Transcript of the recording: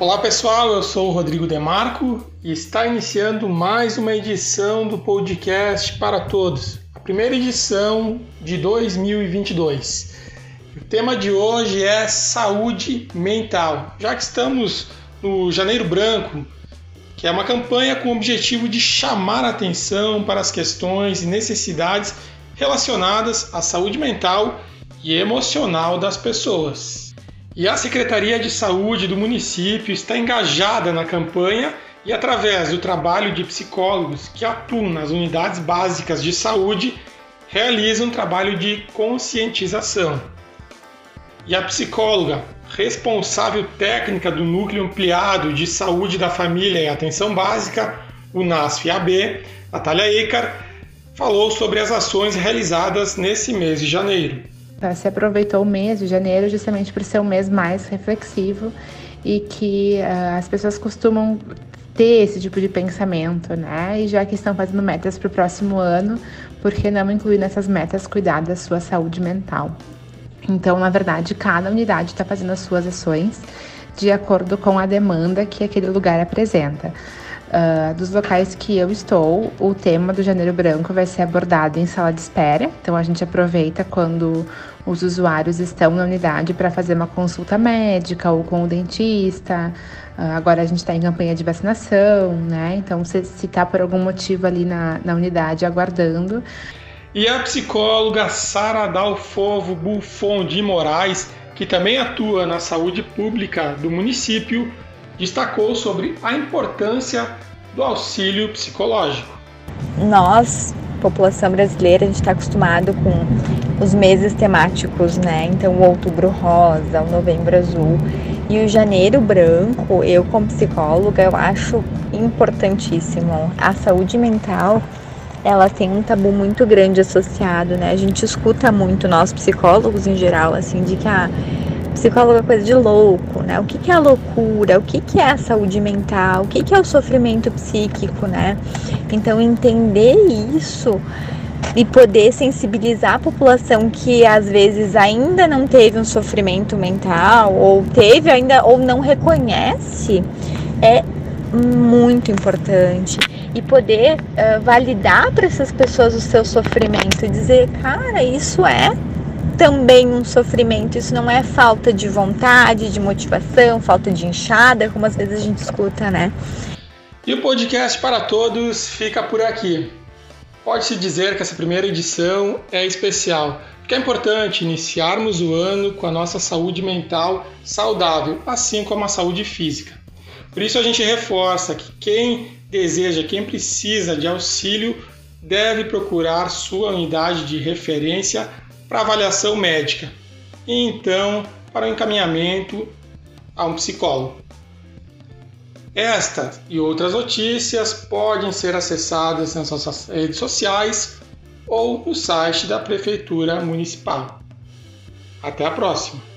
Olá pessoal, eu sou o Rodrigo Demarco e está iniciando mais uma edição do podcast para todos, a primeira edição de 2022. O tema de hoje é saúde mental, já que estamos no Janeiro Branco, que é uma campanha com o objetivo de chamar a atenção para as questões e necessidades relacionadas à saúde mental e emocional das pessoas. E a Secretaria de Saúde do município está engajada na campanha e, através do trabalho de psicólogos que atuam nas unidades básicas de saúde, realiza um trabalho de conscientização. E a psicóloga responsável técnica do Núcleo Ampliado de Saúde da Família e Atenção Básica, o NASF-AB, Natália falou sobre as ações realizadas nesse mês de janeiro. Se aproveitou o mês de janeiro justamente por ser um mês mais reflexivo e que uh, as pessoas costumam ter esse tipo de pensamento, né? E já que estão fazendo metas para o próximo ano, por que não incluir nessas metas cuidar da sua saúde mental? Então, na verdade, cada unidade está fazendo as suas ações de acordo com a demanda que aquele lugar apresenta. Uh, dos locais que eu estou, o tema do Janeiro Branco vai ser abordado em sala de espera. Então a gente aproveita quando os usuários estão na unidade para fazer uma consulta médica ou com o dentista. Uh, agora a gente está em campanha de vacinação, né? Então se está por algum motivo ali na, na unidade aguardando. E a psicóloga Sara Dalfovo Buffon de Moraes, que também atua na saúde pública do município, destacou sobre a importância do auxílio psicológico. Nós, população brasileira, a gente está acostumado com os meses temáticos, né? Então, o outubro rosa, o novembro azul e o janeiro branco, eu como psicóloga, eu acho importantíssimo. A saúde mental, ela tem um tabu muito grande associado, né? A gente escuta muito, nós psicólogos em geral, assim, de que a ah, psicólogo é coisa de louco, né? O que, que é a loucura? O que, que é a saúde mental? O que, que é o sofrimento psíquico, né? Então, entender isso e poder sensibilizar a população que às vezes ainda não teve um sofrimento mental ou teve ainda ou não reconhece é muito importante e poder uh, validar para essas pessoas o seu sofrimento e dizer, cara, isso é também um sofrimento. Isso não é falta de vontade, de motivação, falta de enxada, como às vezes a gente escuta, né? E o podcast para todos fica por aqui. Pode-se dizer que essa primeira edição é especial, porque é importante iniciarmos o ano com a nossa saúde mental saudável, assim como a saúde física. Por isso a gente reforça que quem deseja, quem precisa de auxílio, deve procurar sua unidade de referência para avaliação médica e então para o encaminhamento a um psicólogo. Esta e outras notícias podem ser acessadas nas nossas redes sociais ou no site da Prefeitura Municipal. Até a próxima!